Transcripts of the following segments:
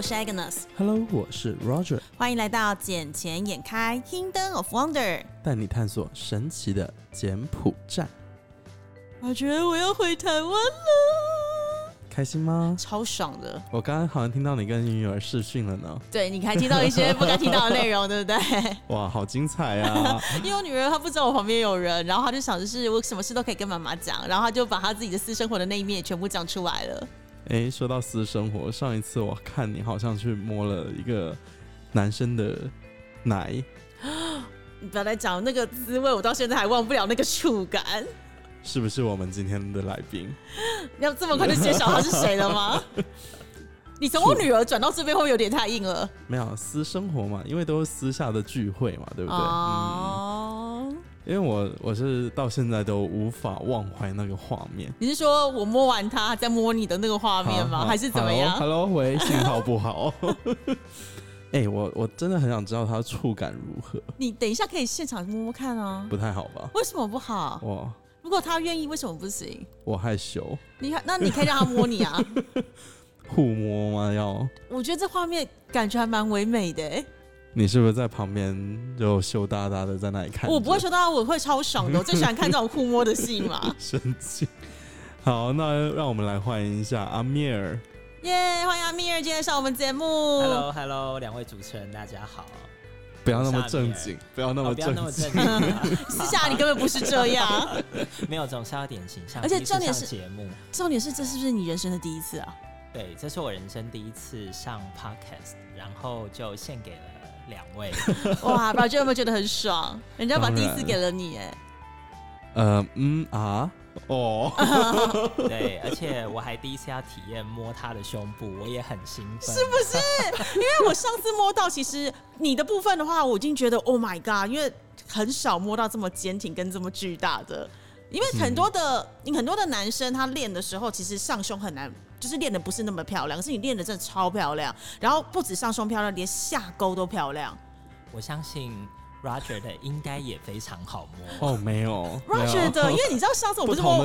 我是 Agnes。Hello，我是 Roger，欢迎来到《捡钱眼开 Kingdom of Wonder》。带你探索神奇的柬埔寨。我觉得我要回台湾了，开心吗？超爽的。我刚刚好像听到你跟女儿试训了呢。对，你还听到一些不该听到的内容，对不对？哇，好精彩啊！因为我女儿她不知道我旁边有人，然后她就想着是我什么事都可以跟妈妈讲，然后她就把她自己的私生活的那一面也全部讲出来了。哎，说到私生活，上一次我看你好像去摸了一个男生的奶，你不要再讲那个滋味，我到现在还忘不了那个触感。是不是我们今天的来宾？要这么快就揭晓他是谁了吗？你从我女儿转到这边，会不会有点太硬了？没有私生活嘛，因为都是私下的聚会嘛，对不对？哦。因为我我是到现在都无法忘怀那个画面。你是说我摸完它再摸你的那个画面吗？还是怎么样？Hello，喂，信号不好。哎，我我真的很想知道它触感如何。你等一下可以现场摸摸看啊。不太好吧？为什么不好？哇。如果他愿意，为什么不行？我害羞。你看，那你可以让他摸你啊。互摸吗？要？我觉得这画面感觉还蛮唯美的。你是不是在旁边就羞答答的在那里看？我不会羞答答，我会超爽的。我最喜欢看这种互摸的戏嘛。生气。好，那让我们来欢迎一下阿米尔。耶，欢迎阿米尔今天上我们节目。Hello，Hello，两位主持人，大家好。不要那么正经，不要那么正经。私下你根本不是这样，没有总是要点形象。而且重点是节目，重点是这是不是你人生的第一次啊？对，这是我人生第一次上 podcast，然后就献给了两位。哇，宝娟有没有觉得很爽？人家把第一次给了你，哎。呃，嗯啊。哦，对，而且我还第一次要体验摸他的胸部，我也很兴奋，是不是？因为我上次摸到，其实你的部分的话，我已经觉得 Oh my God，因为很少摸到这么坚挺跟这么巨大的。因为很多的，你很多的男生他练的时候，其实上胸很难，就是练的不是那么漂亮。可是你练的真的超漂亮，然后不止上胸漂亮，连下沟都漂亮。我相信。Roger 的应该也非常好摸哦，没有 Roger 的，因为你知道上次我不是摸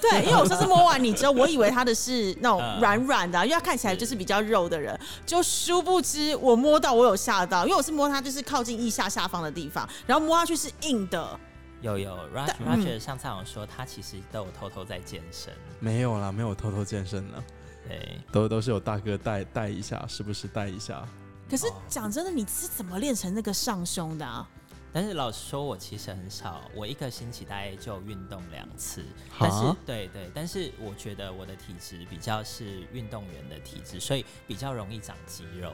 对，因为我上次摸完你之后，我以为他的是那种软软的，因为他看起来就是比较肉的人，就殊不知我摸到我有吓到，因为我是摸他就是靠近腋下下方的地方，然后摸下去是硬的。有有，Roger Roger 上次我说他其实都有偷偷在健身，没有啦，没有偷偷健身了，对，都都是有大哥带带一下，时不时带一下？可是讲真的，你是怎么练成那个上胸的啊？但是老实说，我其实很少，我一个星期大概就运动两次。但是对对，但是我觉得我的体质比较是运动员的体质，所以比较容易长肌肉。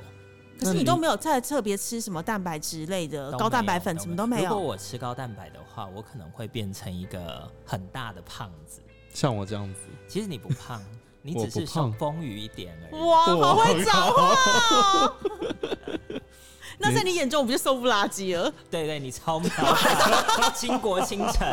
可是你都没有再特别吃什么蛋白质类的高蛋白粉，什么都没有。如果我吃高蛋白的话，我可能会变成一个很大的胖子，像我这样子。其实你不胖。你只是像丰腴一点而已。哇，好会讲话！那在你眼中，我不就瘦不拉几了？对对，你超妙，倾国倾城，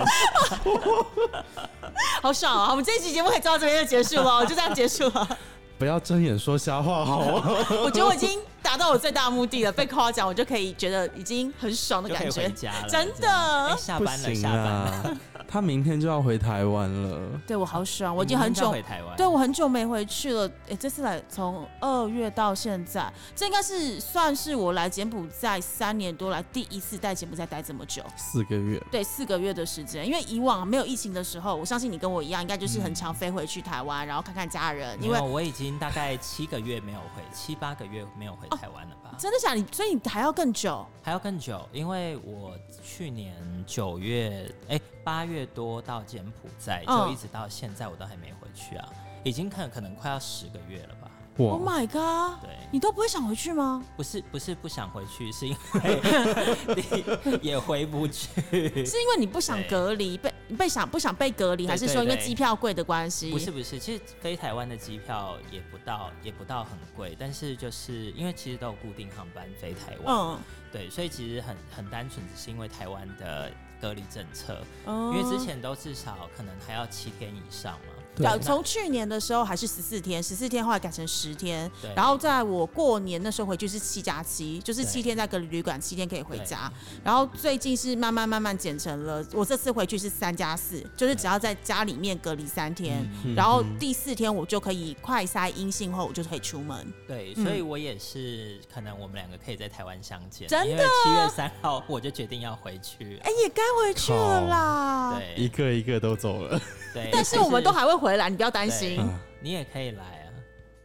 好爽啊！我们这一期节目可以做到这边就结束了，就这样结束了。不要睁眼说瞎话，好吗？我觉得我已经达到我最大的目的了，被夸奖，我就可以觉得已经很爽的感觉。真的，下班了，下班了。他明天就要回台湾了，对我好爽，我已经很久回台湾，对我很久没回去了。哎，这次来从二月到现在，这应该是算是我来柬埔寨三年多来第一次在柬埔寨待这么久，四个月，对，四个月的时间。因为以往没有疫情的时候，我相信你跟我一样，应该就是很常飞回去台湾，然后看看家人。因为我已经大概七个月没有回，七八个月没有回台湾了吧？真的假？的所以你还要更久，还要更久，因为我去年九月，哎。八月多到柬埔寨，就一直到现在我都还没回去啊，已经可可能快要十个月了吧。Oh my god！对，你都不会想回去吗？不是，不是不想回去，是因为也回不去。是因为你不想隔离，被被想不想被隔离，还是说因为机票贵的关系？不是，不是，其实飞台湾的机票也不到，也不到很贵，但是就是因为其实都有固定航班飞台湾，嗯，对，所以其实很很单纯，只是因为台湾的隔离政策，因为之前都至少可能还要七天以上嘛。对，从去年的时候还是十四天，十四天后来改成十天，然后在我过年的时候回去是七加七，就是七天在隔离旅馆，七天可以回家。然后最近是慢慢慢慢减成了，我这次回去是三加四，就是只要在家里面隔离三天，然后第四天我就可以快筛阴性后，我就可以出门。对，所以我也是，可能我们两个可以在台湾相见。真的，七月三号我就决定要回去。哎，也该回去了啦。对，一个一个都走了。对，但是我们都还会回来，你不要担心。你也可以来啊。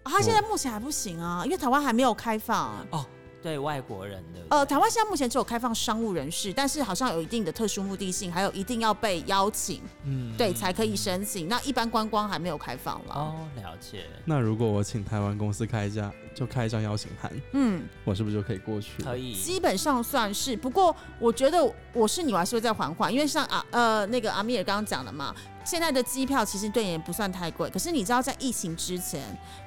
他现在目前还不行啊，因为台湾还没有开放。哦。对外国人的，呃，台湾现在目前只有开放商务人士，但是好像有一定的特殊目的性，还有一定要被邀请，嗯，对，才可以申请。那一般观光还没有开放了。哦，了解。那如果我请台湾公司开一家，就开一张邀请函，嗯，我是不是就可以过去？可以，基本上算是。不过我觉得我是你，我还是会再缓缓，因为像啊呃那个阿米尔刚刚讲的嘛，现在的机票其实对也不算太贵。可是你知道，在疫情之前，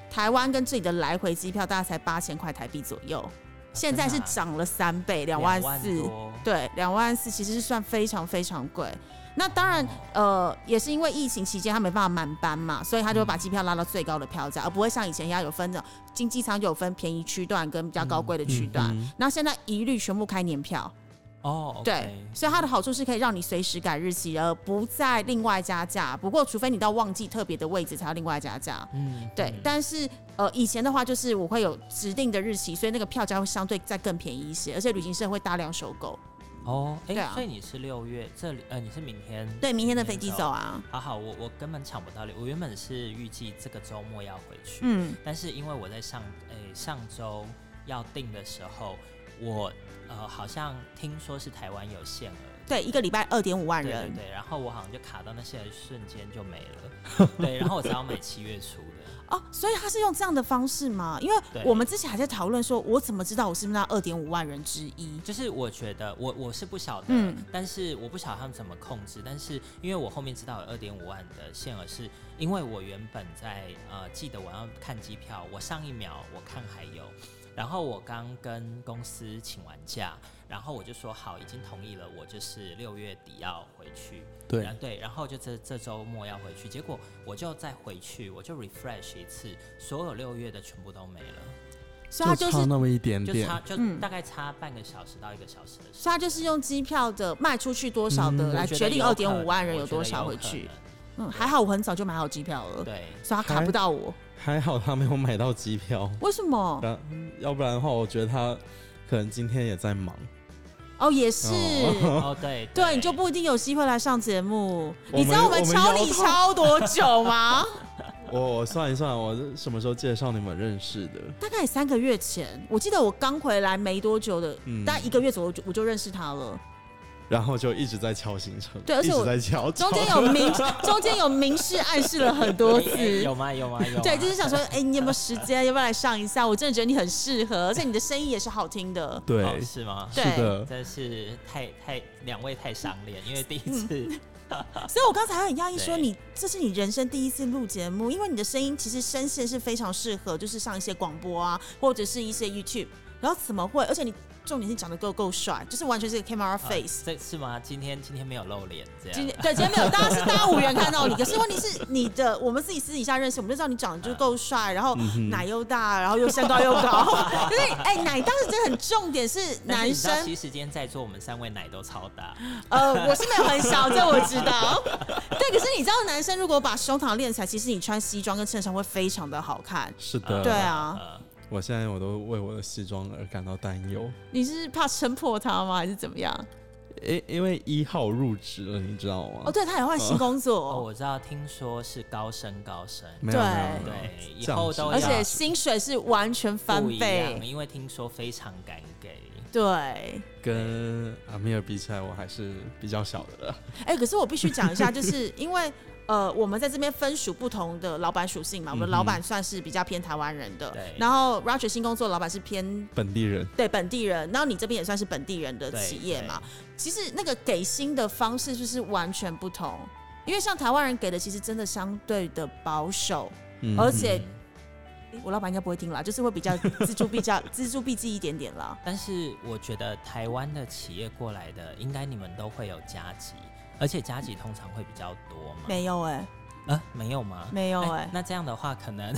台湾跟这里的来回机票大概才八千块台币左右。现在是涨了三倍，两万四，对，两万四其实是算非常非常贵。那当然，呃，也是因为疫情期间他没办法满班嘛，所以他就把机票拉到最高的票价，而不会像以前一样有分的经济舱有分便宜区段跟比较高贵的区段。那现在一律全部开年票。哦，对，所以它的好处是可以让你随时改日期，而不再另外加价。不过，除非你到旺季特别的位置才要另外加价。嗯，对。但是，呃，以前的话就是我会有指定的日期，所以那个票价会相对再更便宜一些，而且旅行社会大量收购。哦，哎，所以你是六月这里，呃，你是明天？对，明天的飞机走啊。好好，我我根本抢不到我原本是预计这个周末要回去，嗯，但是因为我在上，诶，上周要订的时候，我。呃，好像听说是台湾有限额，对，一个礼拜二点五万人，对，然后我好像就卡到那些瞬间就没了，对，然后我才要买七月初的，哦，所以他是用这样的方式吗？因为我们之前还在讨论说，我怎么知道我是不是那二点五万人之一？就是我觉得我我是不晓得，嗯，但是我不晓得他们怎么控制，但是因为我后面知道有二点五万的限额，是因为我原本在呃记得我要看机票，我上一秒我看还有。然后我刚跟公司请完假，然后我就说好，已经同意了，我就是六月底要回去。对对，然后就这这周末要回去，结果我就再回去，我就 refresh 一次，所有六月的全部都没了。所以他就是那么一点点，就差就大概差半个小时到一个小时的。所以他就是用机票的卖出去多少的来决定二点五万人有多少回去。嗯，还好我很早就买好机票了，对，所以他卡不到我。还好他没有买到机票，为什么？要不然的话，我觉得他可能今天也在忙。哦，也是。哦，对 对，你就不一定有机会来上节目。你知道我们敲你敲多久吗？我我算一算，我什么时候介绍你们认识的？大概三个月前，我记得我刚回来没多久的，大概一个月左右，我就认识他了。然后就一直在敲行程，对，而且我在敲，中间有明中间有明示暗示了很多次，有吗？有吗？有。对，就是想说，哎，你有没有时间？要不要来上一下？我真的觉得你很适合，而且你的声音也是好听的。对，是吗？是的，真是太太两位太赏脸，因为第一次，所以我刚才很讶异说，你这是你人生第一次录节目，因为你的声音其实声线是非常适合，就是上一些广播啊，或者是一些 YouTube，然后怎么会？而且你。重点是长得够够帅，就是完全是个 camera face。这是吗？今天今天没有露脸，这样。今天对今天没有，大家是大家无缘看到你。可是问题是，你的我们自己私底下认识，我们就知道你长得就是够帅，然后奶又大，然后又身高又高。可是哎，奶当时真的很重点是 男生。其实今天在座我们三位奶都超大。呃，我是没有很小，这我知道。对，可是你知道男生如果把胸膛练起来，其实你穿西装跟衬衫会非常的好看。是的。对啊。我现在我都为我的西装而感到担忧。你是怕撑破它吗，还是怎么样？因因为一号入职了，你知道吗？哦，对他也换新工作。哦，我知道，听说是高升高升。对对，以后都而且薪水是完全翻倍，因为听说非常敢给。对，跟阿米尔比起来，我还是比较小的了。哎，可是我必须讲一下，就是因为。呃，我们在这边分属不同的老板属性嘛。我们老板算是比较偏台湾人的，然后 Roger 新工作老板是偏本地人，对本地人。然后你这边也算是本地人的企业嘛。其实那个给薪的方式就是完全不同，因为像台湾人给的其实真的相对的保守，而且我老板应该不会听啦，就是会比较 锱铢必较锱铢必记一点点啦。但是我觉得台湾的企业过来的，应该你们都会有加急。而且加急通常会比较多吗？没有哎，呃，没有吗？没有哎。那这样的话，可能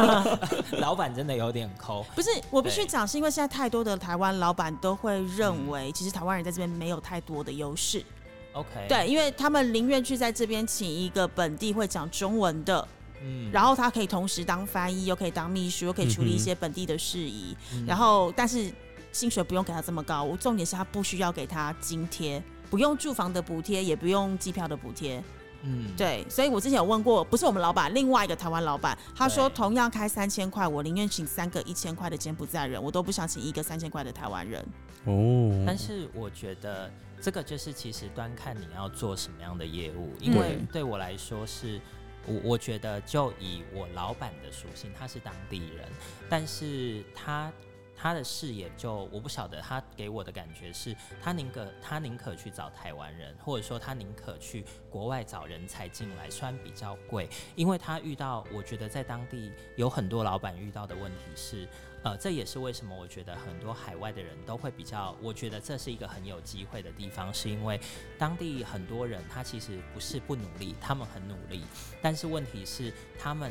老板真的有点抠。不是，我必须讲，是因为现在太多的台湾老板都会认为，其实台湾人在这边没有太多的优势。OK。对，因为他们宁愿去在这边请一个本地会讲中文的，嗯，然后他可以同时当翻译，又可以当秘书，又可以处理一些本地的事宜，然后但是薪水不用给他这么高。我重点是他不需要给他津贴，不用住房的补贴，也不用机票的补贴。嗯，对，所以我之前有问过，不是我们老板，另外一个台湾老板，他说同样开三千块，我宁愿请三个一千块的柬埔寨人，我都不想请一个三千块的台湾人。哦，但是我觉得这个就是其实端看你要做什么样的业务，因为对我来说是，我我觉得就以我老板的属性，他是当地人，但是他。他的视野就我不晓得，他给我的感觉是他宁可他宁可去找台湾人，或者说他宁可去国外找人才进来，虽然比较贵，因为他遇到我觉得在当地有很多老板遇到的问题是，呃，这也是为什么我觉得很多海外的人都会比较，我觉得这是一个很有机会的地方，是因为当地很多人他其实不是不努力，他们很努力，但是问题是他们。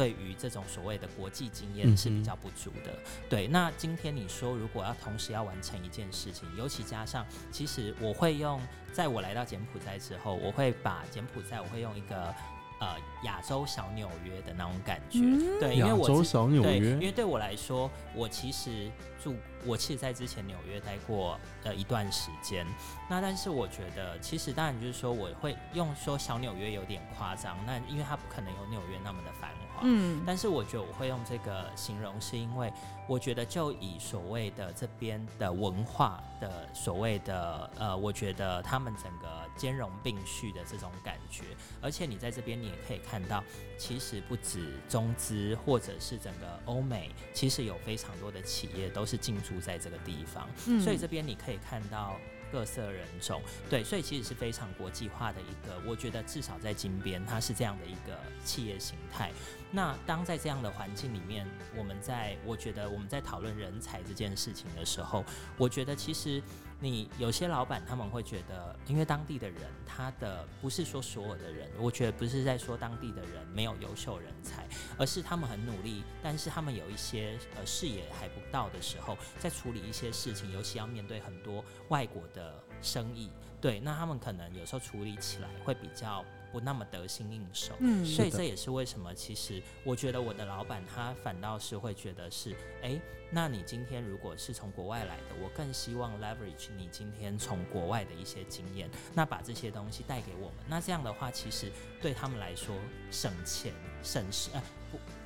对于这种所谓的国际经验是比较不足的。对，那今天你说如果要同时要完成一件事情，尤其加上，其实我会用，在我来到柬埔寨之后，我会把柬埔寨，我会用一个呃亚洲小纽约的那种感觉。对，因为我亚洲小纽约，因为对我来说，我其实住，我其实在之前纽约待过呃一段时间。那但是我觉得，其实当然就是说，我会用说小纽约有点夸张，那因为它不可能有纽约那么的繁华。嗯，但是我觉得我会用这个形容，是因为我觉得就以所谓的这边的文化的所谓的呃，我觉得他们整个兼容并蓄的这种感觉，而且你在这边你也可以看到，其实不止中资或者是整个欧美，其实有非常多的企业都是进驻在这个地方，所以这边你可以看到。各色人种，对，所以其实是非常国际化的一个，我觉得至少在金边，它是这样的一个企业形态。那当在这样的环境里面，我们在我觉得我们在讨论人才这件事情的时候，我觉得其实。你有些老板他们会觉得，因为当地的人，他的不是说所有的人，我觉得不是在说当地的人没有优秀人才，而是他们很努力，但是他们有一些呃视野还不到的时候，在处理一些事情，尤其要面对很多外国的生意，对，那他们可能有时候处理起来会比较。不那么得心应手，嗯，所以这也是为什么，其实我觉得我的老板他反倒是会觉得是，哎，那你今天如果是从国外来的，我更希望 leverage 你今天从国外的一些经验，那把这些东西带给我们，那这样的话，其实对他们来说省钱省时，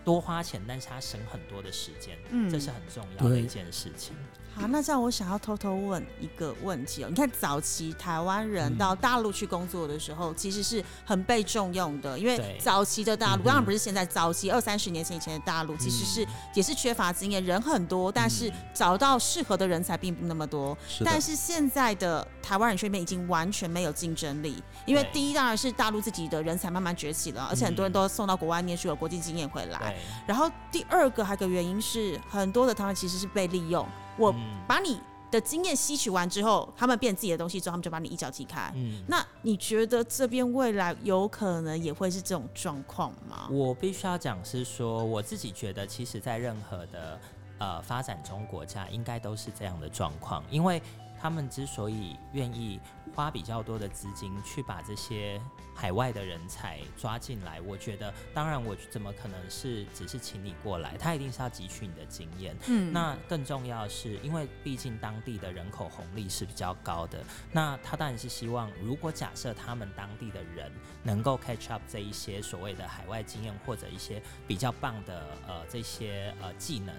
多花钱，但是他省很多的时间，嗯，这是很重要的一件事情。好，那这样我想要偷偷问一个问题哦。你看，早期台湾人到大陆去工作的时候，其实是很被重用的，因为早期的大陆当然不是现在，早期二三十年前以前的大陆其实是也是缺乏经验，人很多，但是找到适合的人才并不那么多。但是现在的台湾人这边已经完全没有竞争力，因为第一当然是大陆自己的人才慢慢崛起了，而且很多人都送到国外念书，有国际经验回来。然后第二个还有个原因是，很多的他们其实是被利用。我把你的经验吸取完之后，他们变自己的东西之后，他们就把你一脚踢开。嗯，那你觉得这边未来有可能也会是这种状况吗？我必须要讲是说，我自己觉得，其实在任何的呃发展中国家，应该都是这样的状况，因为他们之所以愿意。花比较多的资金去把这些海外的人才抓进来，我觉得，当然我怎么可能是只是请你过来？他一定是要汲取你的经验。嗯，那更重要的是，因为毕竟当地的人口红利是比较高的，那他当然是希望，如果假设他们当地的人能够 catch up 这一些所谓的海外经验或者一些比较棒的呃这些呃技能，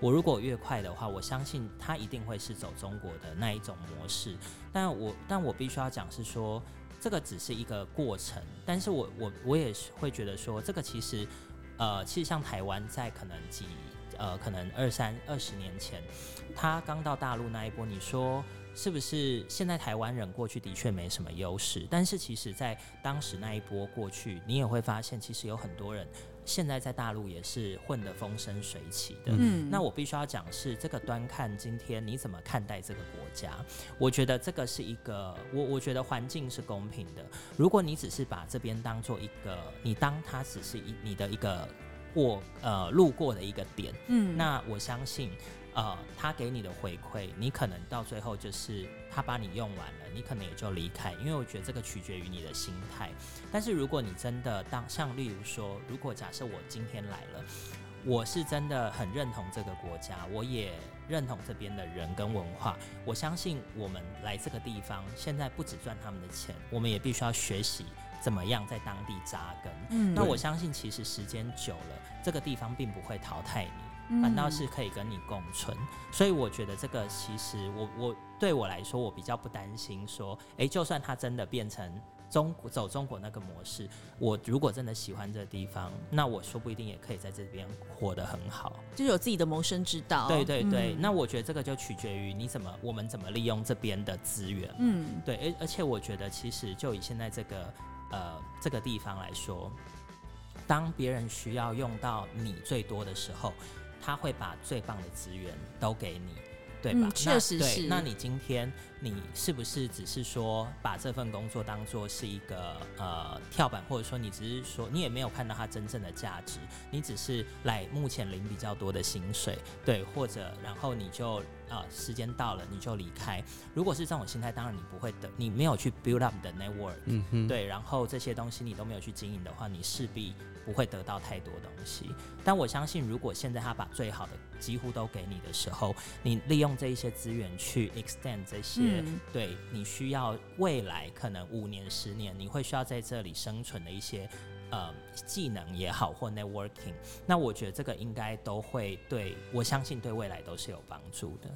我如果越快的话，我相信他一定会是走中国的那一种模式。但我但我必须要讲是说，这个只是一个过程。但是我我我也是会觉得说，这个其实，呃，其实像台湾在可能几呃可能二三二十年前，他刚到大陆那一波，你说是不是？现在台湾人过去的确没什么优势，但是其实在当时那一波过去，你也会发现，其实有很多人。现在在大陆也是混得风生水起的。嗯，那我必须要讲是这个端看今天你怎么看待这个国家。我觉得这个是一个，我我觉得环境是公平的。如果你只是把这边当做一个，你当它只是一你的一个过呃路过的一个点，嗯，那我相信。呃，他给你的回馈，你可能到最后就是他把你用完了，你可能也就离开。因为我觉得这个取决于你的心态。但是如果你真的当像例如说，如果假设我今天来了，我是真的很认同这个国家，我也认同这边的人跟文化。我相信我们来这个地方，现在不只赚他们的钱，我们也必须要学习怎么样在当地扎根。嗯，那我相信其实时间久了，这个地方并不会淘汰你。反倒是可以跟你共存，所以我觉得这个其实我我对我来说，我比较不担心说，哎，就算它真的变成中走中国那个模式，我如果真的喜欢这个地方，那我说不一定也可以在这边活得很好，就有自己的谋生之道。对对对，那我觉得这个就取决于你怎么我们怎么利用这边的资源。嗯，对，而而且我觉得其实就以现在这个呃这个地方来说，当别人需要用到你最多的时候。他会把最棒的资源都给你，对吧？确实是。那你今天你是不是只是说把这份工作当做是一个呃跳板，或者说你只是说你也没有看到它真正的价值，你只是来目前领比较多的薪水，对，或者然后你就。啊，时间到了你就离开。如果是这种心态，当然你不会的，你没有去 build up 的 network，嗯哼，对，然后这些东西你都没有去经营的话，你势必不会得到太多东西。但我相信，如果现在他把最好的几乎都给你的时候，你利用这一些资源去 extend 这些，对你需要未来可能五年、十年，你会需要在这里生存的一些。呃，技能也好，或 networking，那我觉得这个应该都会对我相信对未来都是有帮助的。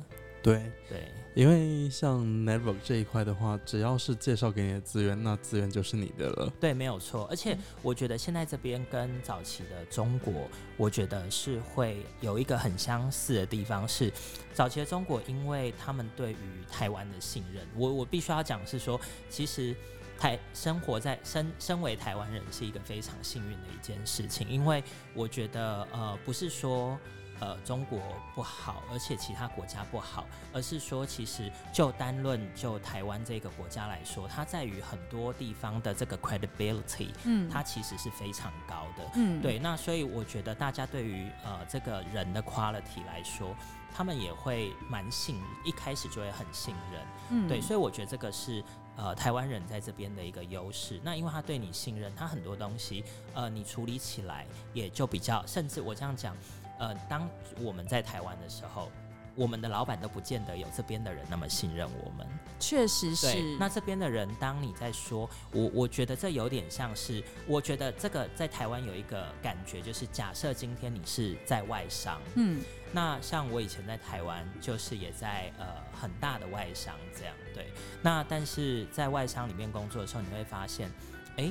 对对，因为像 network 这一块的话，只要是介绍给你的资源，那资源就是你的了。对，没有错。而且我觉得现在这边跟早期的中国，我觉得是会有一个很相似的地方，是早期的中国，因为他们对于台湾的信任，我我必须要讲是说，其实。台生活在身身为台湾人是一个非常幸运的一件事情，因为我觉得呃不是说呃中国不好，而且其他国家不好，而是说其实就单论就台湾这个国家来说，它在于很多地方的这个 credibility，嗯，它其实是非常高的，嗯，对，那所以我觉得大家对于呃这个人的 quality 来说，他们也会蛮信，一开始就会很信任，嗯，对，所以我觉得这个是。呃，台湾人在这边的一个优势，那因为他对你信任，他很多东西，呃，你处理起来也就比较，甚至我这样讲，呃，当我们在台湾的时候。我们的老板都不见得有这边的人那么信任我们，确实是。那这边的人，当你在说，我我觉得这有点像是，我觉得这个在台湾有一个感觉，就是假设今天你是在外商，嗯，那像我以前在台湾，就是也在呃很大的外商这样，对。那但是在外商里面工作的时候，你会发现，哎，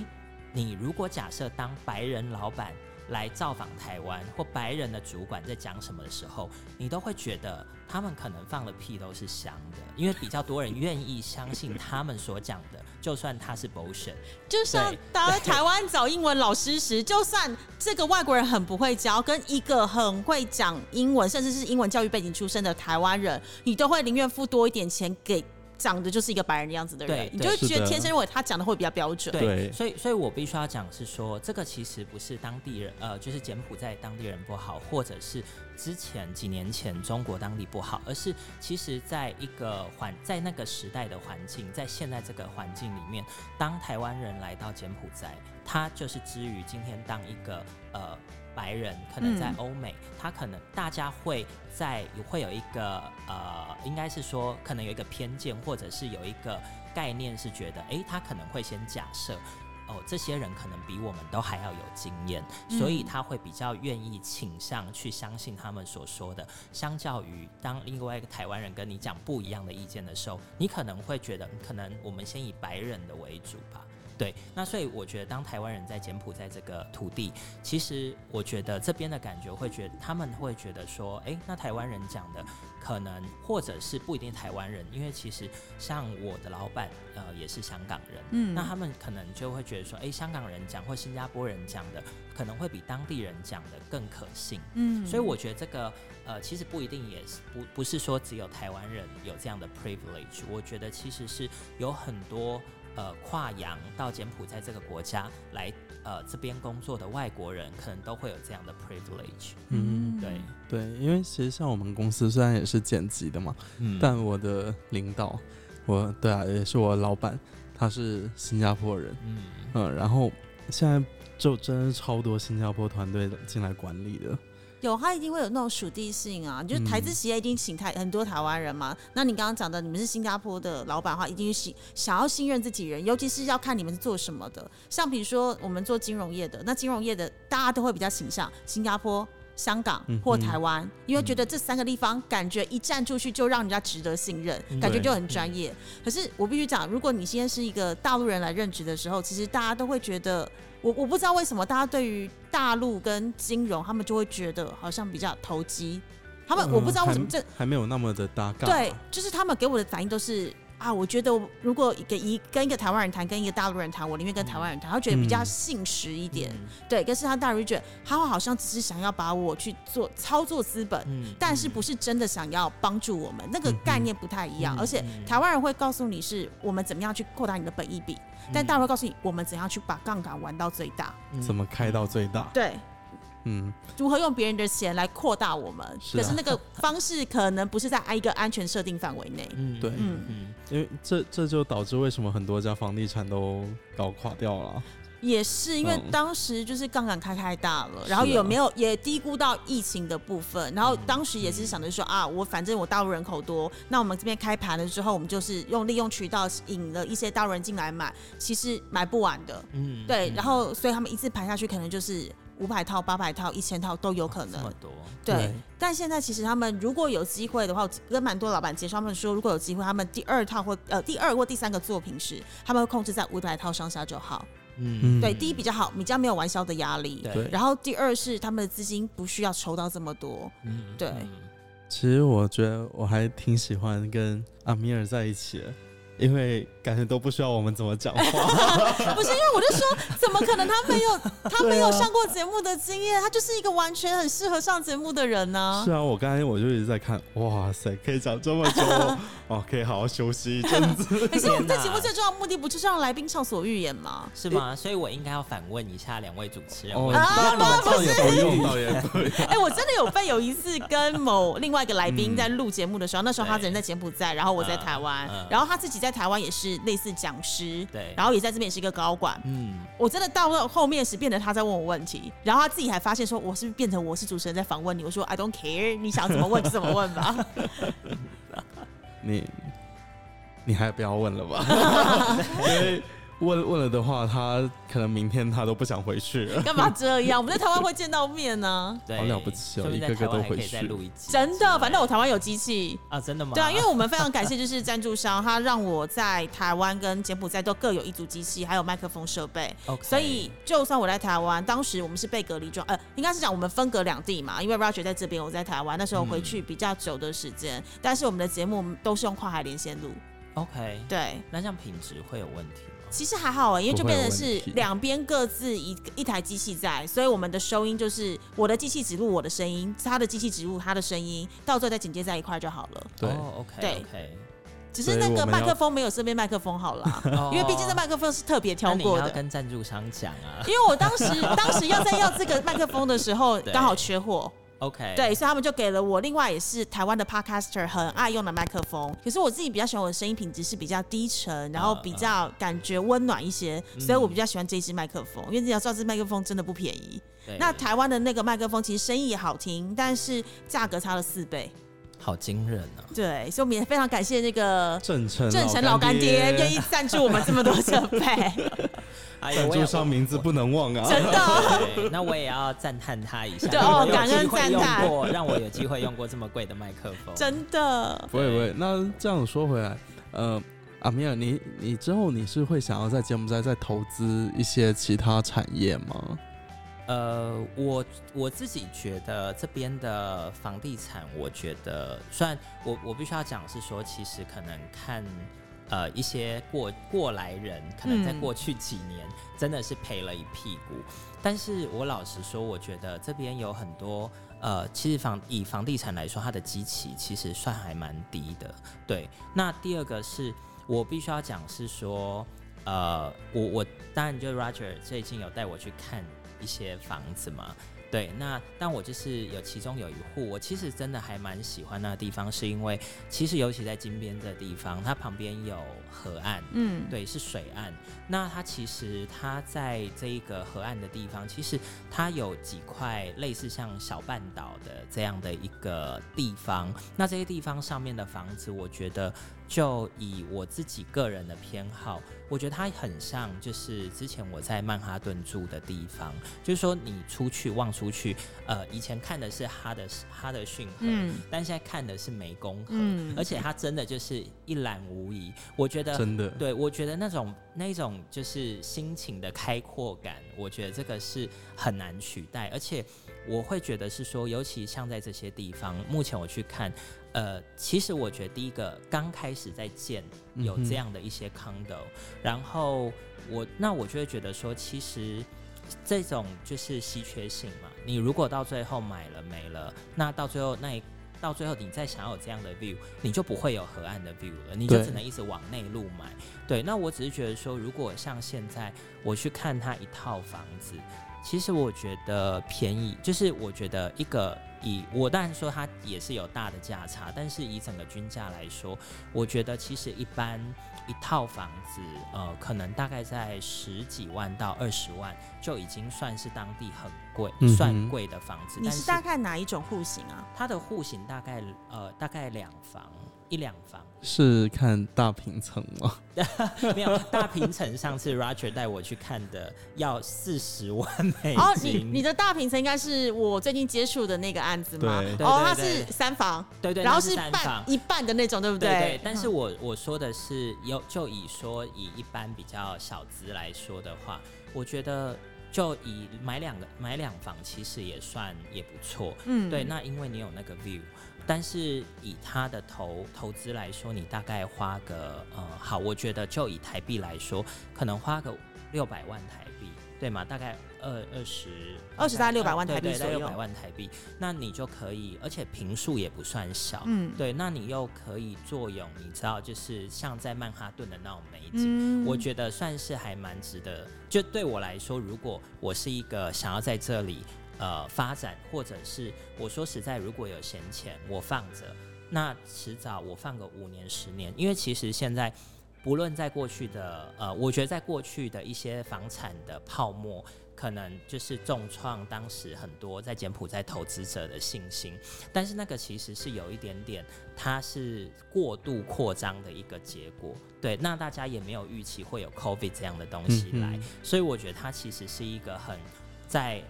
你如果假设当白人老板。来造访台湾或白人的主管在讲什么的时候，你都会觉得他们可能放的屁都是香的，因为比较多人愿意相信他们所讲的，就算他是 bullshit。就像到台湾找英文老师时，就算这个外国人很不会教，跟一个很会讲英文，甚至是英文教育背景出身的台湾人，你都会宁愿付多一点钱给。长得就是一个白人的样子的人，你就会觉得天生认为他讲的会比较标准。对，所以，所以我必须要讲是说，这个其实不是当地人，呃，就是柬埔寨当地人不好，或者是之前几年前中国当地不好，而是其实在一个环，在那个时代的环境，在现在这个环境里面，当台湾人来到柬埔寨，他就是之于今天当一个呃。白人可能在欧美，他可能大家会在会有一个呃，应该是说可能有一个偏见，或者是有一个概念是觉得，哎，他可能会先假设，哦，这些人可能比我们都还要有经验，所以他会比较愿意倾向去相信他们所说的。相较于当另外一个台湾人跟你讲不一样的意见的时候，你可能会觉得，可能我们先以白人的为主吧。对，那所以我觉得，当台湾人在柬埔寨这个土地，其实我觉得这边的感觉会觉得他们会觉得说，哎，那台湾人讲的可能或者是不一定台湾人，因为其实像我的老板呃也是香港人，嗯，那他们可能就会觉得说，哎，香港人讲或新加坡人讲的可能会比当地人讲的更可信，嗯，所以我觉得这个呃其实不一定也是不不是说只有台湾人有这样的 privilege，我觉得其实是有很多。呃，跨洋到柬埔寨这个国家来，呃，这边工作的外国人可能都会有这样的 privilege。嗯，对。对，因为其实像我们公司虽然也是剪辑的嘛，嗯，但我的领导，我对啊，也是我老板，他是新加坡人，嗯。嗯，然后现在就真的超多新加坡团队进来管理的。有，他一定会有那种属地性啊，就是台资企业一定请台很多台湾人嘛。那你刚刚讲的，你们是新加坡的老板的话，一定是想要信任自己人，尤其是要看你们是做什么的。像比如说我们做金融业的，那金融业的大家都会比较倾向新加坡、香港或台湾，因为觉得这三个地方感觉一站出去就让人家值得信任，感觉就很专业。可是我必须讲，如果你现在是一个大陆人来任职的时候，其实大家都会觉得。我我不知道为什么大家对于大陆跟金融，他们就会觉得好像比较投机。他们我不知道为什么这还没有那么的搭嘎。对，就是他们给我的反应都是啊，我觉得如果跟一跟一个台湾人谈，跟一个大陆人谈，我宁愿跟台湾人谈，他觉得比较信实一点。对，可是他大陆觉得他好像只是想要把我去做操作资本，但是不是真的想要帮助我们，那个概念不太一样。而且台湾人会告诉你是我们怎么样去扩大你的本益比。但大会告诉你，我们怎样去把杠杆玩到最大，怎么开到最大？对，嗯，如何用别人的钱来扩大我们？可是那个方式可能不是在一个安全设定范围内。嗯，对，嗯嗯，因为这这就导致为什么很多家房地产都搞垮掉了。也是因为当时就是杠杆开太大了，然后有没有也低估到疫情的部分，然后当时也是想着说啊，我反正我大陆人口多，那我们这边开盘了之后，我们就是用利用渠道引了一些大陆人进来买，其实买不完的，嗯，对，然后所以他们一次盘下去可能就是五百套、八百套、一千套都有可能，这么多，对。但现在其实他们如果有机会的话，跟蛮多老板介绍他们说，如果有机会，他们第二套或呃第二或第三个作品时，他们会控制在五百套上下就好。嗯，对，第一比较好，比较没有玩笑的压力。对，然后第二是他们的资金不需要筹到这么多。嗯，对。其实我觉得我还挺喜欢跟阿米尔在一起的。因为感觉都不需要我们怎么讲话，不是因为我就说，怎么可能他没有 他没有上过节目的经验，他就是一个完全很适合上节目的人呢。是啊，我刚才我就一直在看，哇塞，可以讲这么久，哦，可以好好休息一阵子。可是我们在节目最重要的目的不就是让来宾畅所欲言吗？是吗？所以我应该要反问一下两位主持人。啊，不是，不用，导演。哎，我真的有被有一次跟某另外一个来宾在录节目的时候，那时候他人在柬埔寨，然后我在台湾，然后他自己在。台湾也是类似讲师，对，然后也在这边也是一个高管，嗯，我真的到了后面时变得他在问我问题，然后他自己还发现说我是不是变成我是主持人在访问你，我说 I don't care，你想怎么问就怎么问吧，你你还不要问了吧，因为。问问了的话，他可能明天他都不想回去。干嘛这样？我们在台湾会见到面 呢。好了不起哦，一个个都回去。真的，反正我台湾有机器啊，真的吗？对啊，因为我们非常感谢，就是赞助商，他让我在台湾跟柬埔寨都各有一组机器，还有麦克风设备。所以就算我在台湾，当时我们是被隔离状，呃，应该是讲我们分隔两地嘛。因为 Roger 在这边，我在台湾，那时候回去比较久的时间。但是我们的节目都是用跨海连线录。OK，对，那这样品质会有问题。其实还好啊，因为就变成是两边各自一一台机器在，所以我们的收音就是我的机器只录我的声音，他的机器只录他的声音，到最后再剪接在一块就好了。对，OK，对，只是那个麦克风没有身边麦克风好了，因为毕竟这麦克风是特别挑过的。跟赞助商讲啊，因为我当时当时要在要这个麦克风的时候，刚好缺货。OK，对，所以他们就给了我另外也是台湾的 Podcaster 很爱用的麦克风。可是我自己比较喜欢我的声音品质是比较低沉，然后比较感觉温暖一些，所以我比较喜欢这一支麦克风。因为你要知道，这麦克风真的不便宜。那台湾的那个麦克风其实声音也好听，但是价格差了四倍，好惊人啊！对，所以我们也非常感谢那个郑成郑成老干爹愿意赞助我们这么多设备。赞助商名字不能忘啊！真的，那我也要赞叹他一下。对哦，感恩赞叹，让我有机会用过这么贵的麦克风。真的，不会不会。那这样说回来，呃，阿米尔，你你之后你是会想要在柬埔寨再投资一些其他产业吗？呃，我我自己觉得这边的房地产，我觉得虽然我我必须要讲是说，其实可能看呃一些过过来人，可能在过去几年真的是赔了一屁股，但是我老实说，我觉得这边有很多呃，其实房以房地产来说，它的基期其实算还蛮低的。对，那第二个是我必须要讲是说，呃，我我当然就 Roger 最近有带我去看。一些房子嘛，对，那但我就是有其中有一户，我其实真的还蛮喜欢那个地方，是因为其实尤其在金边这地方，它旁边有河岸，嗯，对，是水岸。那它其实它在这一个河岸的地方，其实它有几块类似像小半岛的这样的一个地方。那这些地方上面的房子，我觉得。就以我自己个人的偏好，我觉得它很像，就是之前我在曼哈顿住的地方，就是说你出去望出去，呃，以前看的是哈德哈德逊河，但现在看的是湄公河，而且它真的就是一览无遗。我觉得真的，对我觉得那种那种就是心情的开阔感，我觉得这个是很难取代，而且我会觉得是说，尤其像在这些地方，目前我去看。呃，其实我觉得第一个刚开始在建有这样的一些 condo，然后我那我就会觉得说，其实这种就是稀缺性嘛。你如果到最后买了没了，那到最后那一到最后你再想要有这样的 view，你就不会有河岸的 view 了，你就只能一直往内陆买。对，那我只是觉得说，如果像现在我去看它一套房子。其实我觉得便宜，就是我觉得一个以我当然说它也是有大的价差，但是以整个均价来说，我觉得其实一般一套房子，呃，可能大概在十几万到二十万就已经算是当地很贵、算贵的房子。你是大概哪一种户型啊？它的户型大概呃大概两房。一两房是看大平层吗？没有大平层，上次 Roger 带我去看的要四十万美金。哦，你你的大平层应该是我最近接触的那个案子吗？哦，它是三房，对对，然后是半一半的那种，对不对？对。但是我我说的是，有就以说以一般比较小资来说的话，我觉得就以买两个买两房其实也算也不错。嗯，对。那因为你有那个 view。但是以他的投投资来说，你大概花个呃好，我觉得就以台币来说，可能花个六百万台币，对吗？大概二二十二十大六百万台币左右。六百万台币，那你就可以，而且平数也不算小，嗯，对，那你又可以坐拥，你知道，就是像在曼哈顿的那种美景，我觉得算是还蛮值得。就对我来说，如果我是一个想要在这里。呃，发展或者是我说实在，如果有闲钱，我放着，那迟早我放个五年十年，因为其实现在不论在过去的呃，我觉得在过去的一些房产的泡沫，可能就是重创当时很多在柬埔寨投资者的信心，但是那个其实是有一点点，它是过度扩张的一个结果，对，那大家也没有预期会有 COVID 这样的东西来，所以我觉得它其实是一个很在。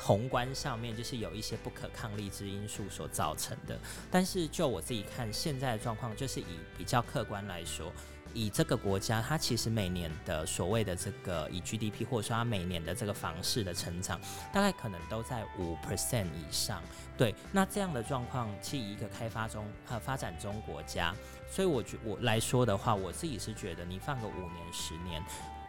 宏观上面就是有一些不可抗力之因素所造成的，但是就我自己看现在的状况，就是以比较客观来说，以这个国家它其实每年的所谓的这个以 GDP 或者说它每年的这个房市的成长，大概可能都在五 percent 以上。对，那这样的状况，其实一个开发中呃发展中国家，所以我觉我来说的话，我自己是觉得你放个五年十年。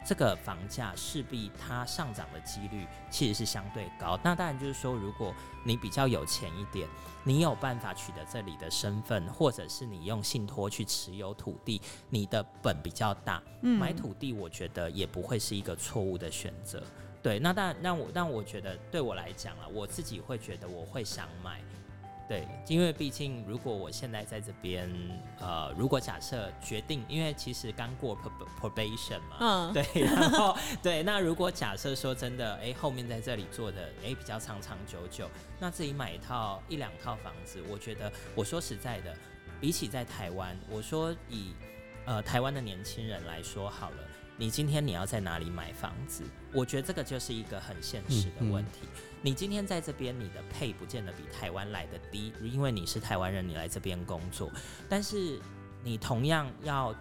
这个房价势必它上涨的几率其实是相对高。那当然就是说，如果你比较有钱一点，你有办法取得这里的身份，或者是你用信托去持有土地，你的本比较大，嗯买土地我觉得也不会是一个错误的选择。对，那但那我但我觉得对我来讲啊，我自己会觉得我会想买。对，因为毕竟，如果我现在在这边，呃，如果假设决定，因为其实刚过 probation 嘛，嗯，对，然后对，那如果假设说真的，哎，后面在这里做的，哎，比较长长久久，那自己买一套一两套房子，我觉得，我说实在的，比起在台湾，我说以呃台湾的年轻人来说好了，你今天你要在哪里买房子？我觉得这个就是一个很现实的问题。你今天在这边，你的配不见得比台湾来的低，因为你是台湾人，你来这边工作。但是你同样要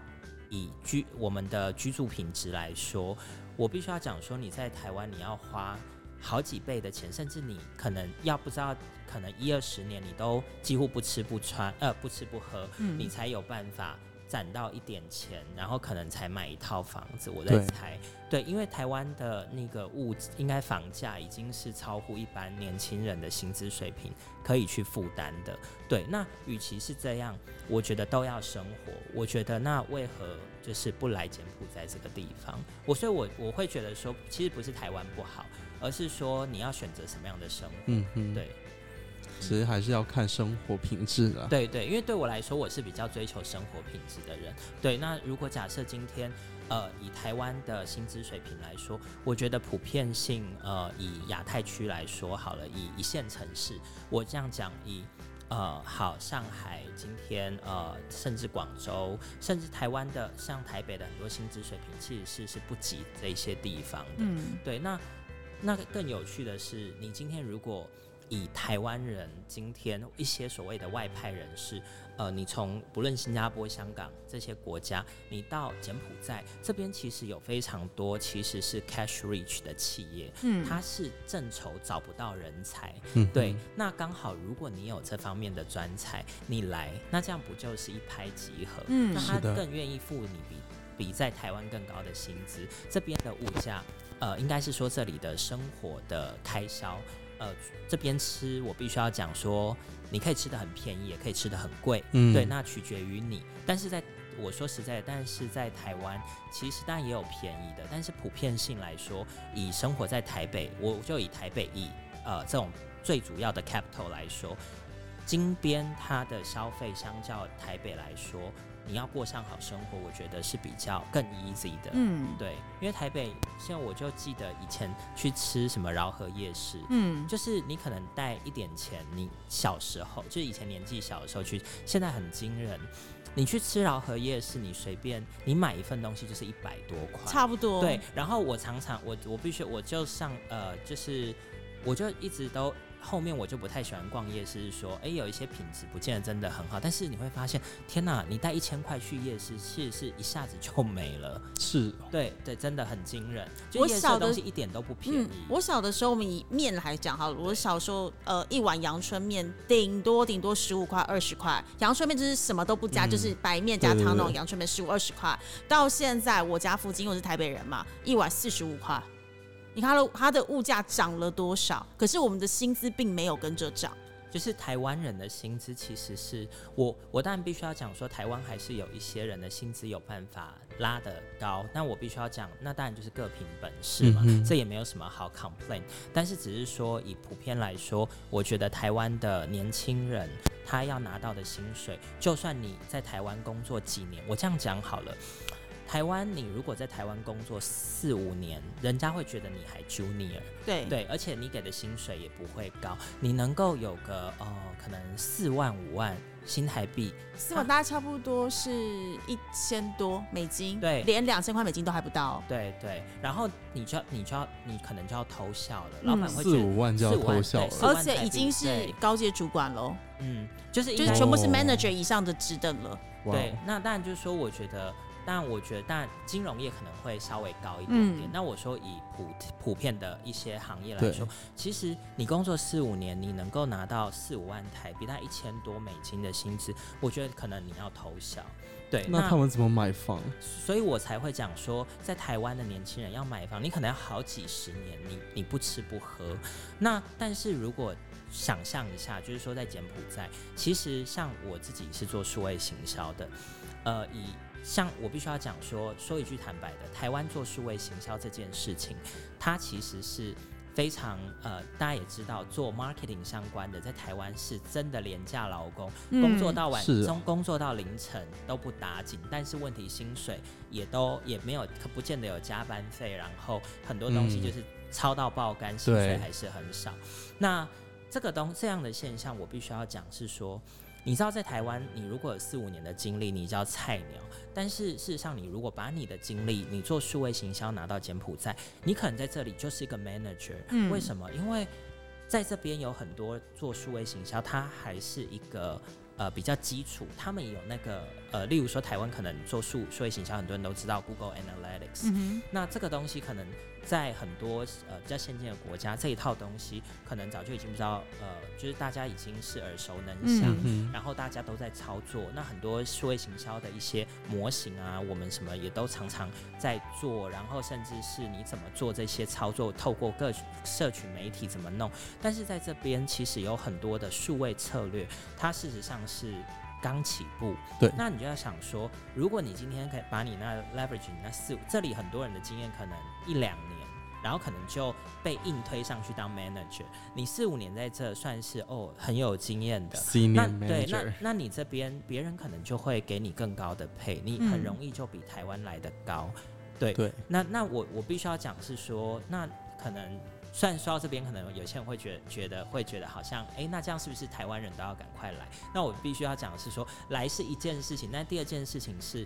以居我们的居住品质来说，我必须要讲说，你在台湾你要花好几倍的钱，甚至你可能要不知道，可能一二十年你都几乎不吃不穿，呃，不吃不喝，你才有办法。攒到一点钱，然后可能才买一套房子。我在猜，对，因为台湾的那个物应该房价已经是超乎一般年轻人的薪资水平可以去负担的。对，那与其是这样，我觉得都要生活。我觉得那为何就是不来柬埔寨这个地方？我所以，我我会觉得说，其实不是台湾不好，而是说你要选择什么样的生活。嗯嗯，对。其实还是要看生活品质的。对对，因为对我来说，我是比较追求生活品质的人。对，那如果假设今天，呃，以台湾的薪资水平来说，我觉得普遍性，呃，以亚太区来说好了，以一线城市，我这样讲，以呃，好，上海今天，呃，甚至广州，甚至台湾的，像台北的很多薪资水平，其实是是不及这些地方的。嗯，对，那那更有趣的是，你今天如果以台湾人今天一些所谓的外派人士，呃，你从不论新加坡、香港这些国家，你到柬埔寨这边，其实有非常多其实是 cash rich 的企业，嗯，它是正愁找不到人才，嗯，对，那刚好如果你有这方面的专才，你来，那这样不就是一拍即合？嗯，那他更愿意付你比比在台湾更高的薪资，这边的物价，呃，应该是说这里的生活的开销。呃，这边吃我必须要讲说，你可以吃的很便宜，也可以吃的很贵，嗯，对，那取决于你。但是在我说实在，但是在台湾，其实当然也有便宜的，但是普遍性来说，以生活在台北，我就以台北以呃这种最主要的 capital 来说，金边它的消费相较台北来说。你要过上好生活，我觉得是比较更 easy 的。嗯，对，因为台北，现在我就记得以前去吃什么饶河夜市，嗯，就是你可能带一点钱，你小时候就以前年纪小的时候去，现在很惊人。你去吃饶河夜市，你随便你买一份东西就是一百多块，差不多。对，然后我常常我我必须我就上呃，就是我就一直都。后面我就不太喜欢逛夜市，是说，哎，有一些品质不见得真的很好，但是你会发现，天哪，你带一千块去夜市，其实是一下子就没了。是，对对，真的很惊人。我小的东西一点都不便宜。我小的时候，我们以面来讲哈，我小时候，呃，一碗阳春面顶多顶多十五块二十块，阳春面就是什么都不加，就是白面加汤那种阳春面，十五二十块。到现在我家附近，我是台北人嘛，一碗四十五块。你看了它的物价涨了多少？可是我们的薪资并没有跟着涨。就是台湾人的薪资，其实是我我当然必须要讲说，台湾还是有一些人的薪资有办法拉得高。那我必须要讲，那当然就是各凭本事嘛，这也没有什么好 complain。但是只是说以普遍来说，我觉得台湾的年轻人他要拿到的薪水，就算你在台湾工作几年，我这样讲好了。台湾，你如果在台湾工作四五年，人家会觉得你还 junior，对。对，而且你给的薪水也不会高，你能够有个呃，可能四万五万新台币，四万大概差不多是一千多美金，对，连两千块美金都还不到，对对，然后你就要你就要你可能就要偷笑了，老板会四五万就要偷笑了，而且已经是高阶主管喽，嗯，就是就是全部是 manager 以上的职等了，对，那当然就是说，我觉得。但我觉得，但金融业可能会稍微高一点点。那我说以普普遍的一些行业来说，其实你工作四五年，你能够拿到四五万台币，大概一千多美金的薪资，我觉得可能你要投降。对，那他们怎么买房？所以我才会讲说，在台湾的年轻人要买房，你可能要好几十年，你你不吃不喝。那但是如果想象一下，就是说在柬埔寨，其实像我自己是做数位行销的，呃，以像我必须要讲说，说一句坦白的，台湾做数位行销这件事情，它其实是非常呃，大家也知道，做 marketing 相关的，在台湾是真的廉价劳工，工作到晚中，工作到凌晨都不打紧，但是问题薪水也都也没有，可不见得有加班费，然后很多东西就是超到爆肝，薪水还是很少。那这个东这样的现象，我必须要讲是说。你知道，在台湾，你如果有四五年的经历，你叫菜鸟。但是事实上，你如果把你的经历，你做数位行销拿到柬埔寨，你可能在这里就是一个 manager。嗯。为什么？因为在这边有很多做数位行销，它还是一个呃比较基础，他们有那个呃，例如说台湾可能做数数位行销，很多人都知道 Google Analytics，那这个东西可能。在很多呃比较先进的国家，这一套东西可能早就已经不知道，呃，就是大家已经是耳熟能详，然后大家都在操作。那很多数位行销的一些模型啊，我们什么也都常常在做，然后甚至是你怎么做这些操作，透过各社群媒体怎么弄。但是在这边其实有很多的数位策略，它事实上是刚起步。对，那你就要想说，如果你今天可以把你那 leverage 你那四，这里很多人的经验可能一两年。然后可能就被硬推上去当 manager，你四五年在这算是哦很有经验的，那对那那你这边别人可能就会给你更高的配，你很容易就比台湾来的高，对对。那那我我必须要讲是说，那可能虽然说到这边，可能有些人会觉觉得会觉得好像哎，那这样是不是台湾人都要赶快来？那我必须要讲的是说，来是一件事情，那第二件事情是。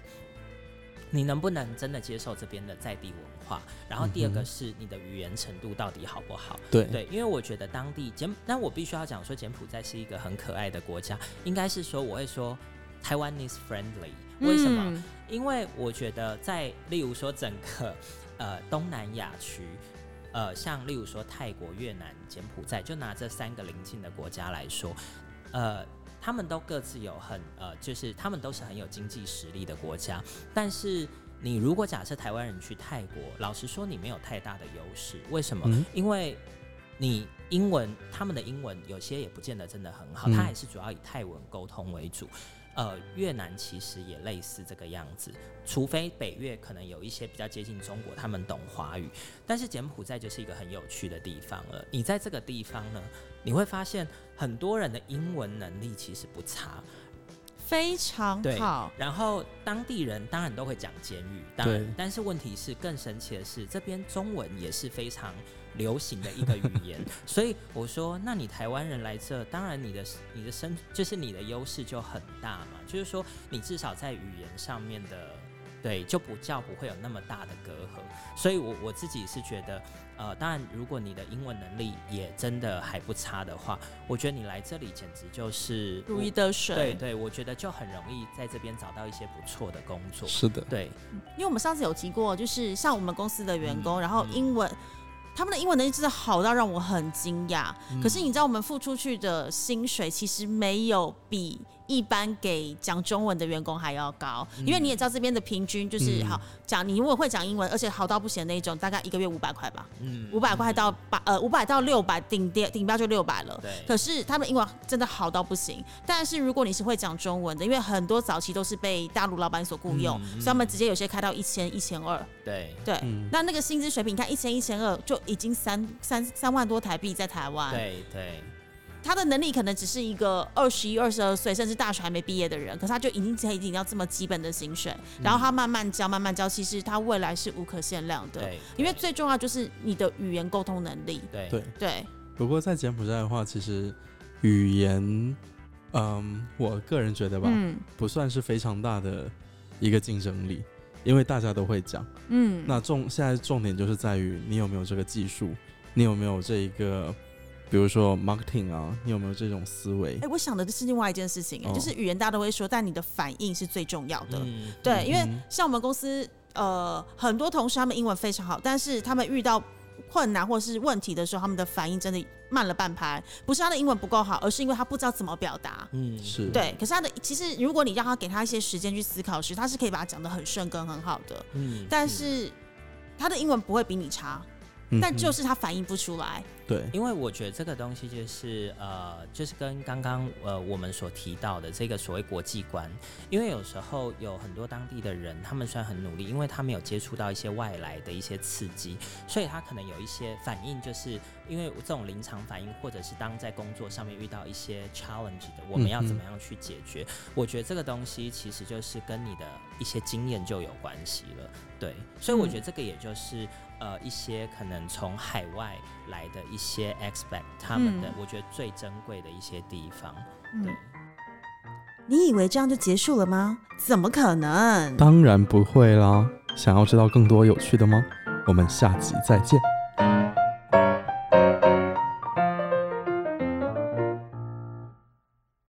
你能不能真的接受这边的在地文化？然后第二个是你的语言程度到底好不好？对对，因为我觉得当地柬，但我必须要讲说柬埔寨是一个很可爱的国家，应该是说我会说台湾 is friendly。为什么？因为我觉得在例如说整个呃东南亚区，呃像例如说泰国、越南、柬埔寨，就拿这三个邻近的国家来说，呃。他们都各自有很呃，就是他们都是很有经济实力的国家。但是你如果假设台湾人去泰国，老实说你没有太大的优势。为什么？因为你英文，他们的英文有些也不见得真的很好，他还是主要以泰文沟通为主。呃，越南其实也类似这个样子，除非北越可能有一些比较接近中国，他们懂华语。但是柬埔寨就是一个很有趣的地方了。你在这个地方呢？你会发现很多人的英文能力其实不差，非常好。然后当地人当然都会讲简语，当然，但是问题是更神奇的是，这边中文也是非常流行的一个语言。所以我说，那你台湾人来这，当然你的你的身就是你的优势就很大嘛，就是说你至少在语言上面的。对，就不叫不会有那么大的隔阂，所以我我自己是觉得，呃，当然，如果你的英文能力也真的还不差的话，我觉得你来这里简直就是如鱼得水。对对，我觉得就很容易在这边找到一些不错的工作。是的，对，因为我们上次有提过，就是像我们公司的员工，然后英文。他们的英文能力真的好到让我很惊讶，可是你知道我们付出去的薪水其实没有比一般给讲中文的员工还要高，因为你也知道这边的平均就是好讲，你如果会讲英文，而且好到不行的那种，大概一个月五百块吧，五百块到八呃五百到六百顶点顶标就六百了。对。可是他们英文真的好到不行，但是如果你是会讲中文的，因为很多早期都是被大陆老板所雇佣，所以他们直接有些开到一千一千二。对。对。那那个薪资水平，你看一千一千二就。已经三三三万多台币在台湾，对对，他的能力可能只是一个二十一、二十二岁，甚至大学还没毕业的人，可是他就已经可以领到这么基本的薪水，然后他慢慢教、慢慢教，其实他未来是无可限量的。对，因为最重要就是你的语言沟通能力。对对对。不过在柬埔寨的话，其实语言，嗯，我个人觉得吧，嗯不算是非常大的一个竞争力。因为大家都会讲，嗯，那重现在重点就是在于你有没有这个技术，你有没有这一个，比如说 marketing 啊，你有没有这种思维？哎，我想的是另外一件事情，哎，就是语言大家都会说，但你的反应是最重要的。对，因为像我们公司，呃，很多同事他们英文非常好，但是他们遇到。困难或是问题的时候，他们的反应真的慢了半拍，不是他的英文不够好，而是因为他不知道怎么表达。嗯，是对。可是他的其实，如果你让他给他一些时间去思考时，他是可以把它讲的很顺跟很好的。嗯，但是他的英文不会比你差。但就是他反应不出来，对，因为我觉得这个东西就是呃，就是跟刚刚呃我们所提到的这个所谓国际观，因为有时候有很多当地的人，他们虽然很努力，因为他们有接触到一些外来的一些刺激，所以他可能有一些反应，就是因为这种临场反应，或者是当在工作上面遇到一些 challenge 的，我们要怎么样去解决？我觉得这个东西其实就是跟你的一些经验就有关系了，对，所以我觉得这个也就是。呃，一些可能从海外来的一些 expect 他们的，我觉得最珍贵的一些地方。对，你以为这样就结束了吗？怎么可能？当然不会啦！想要知道更多有趣的吗？我们下集再见。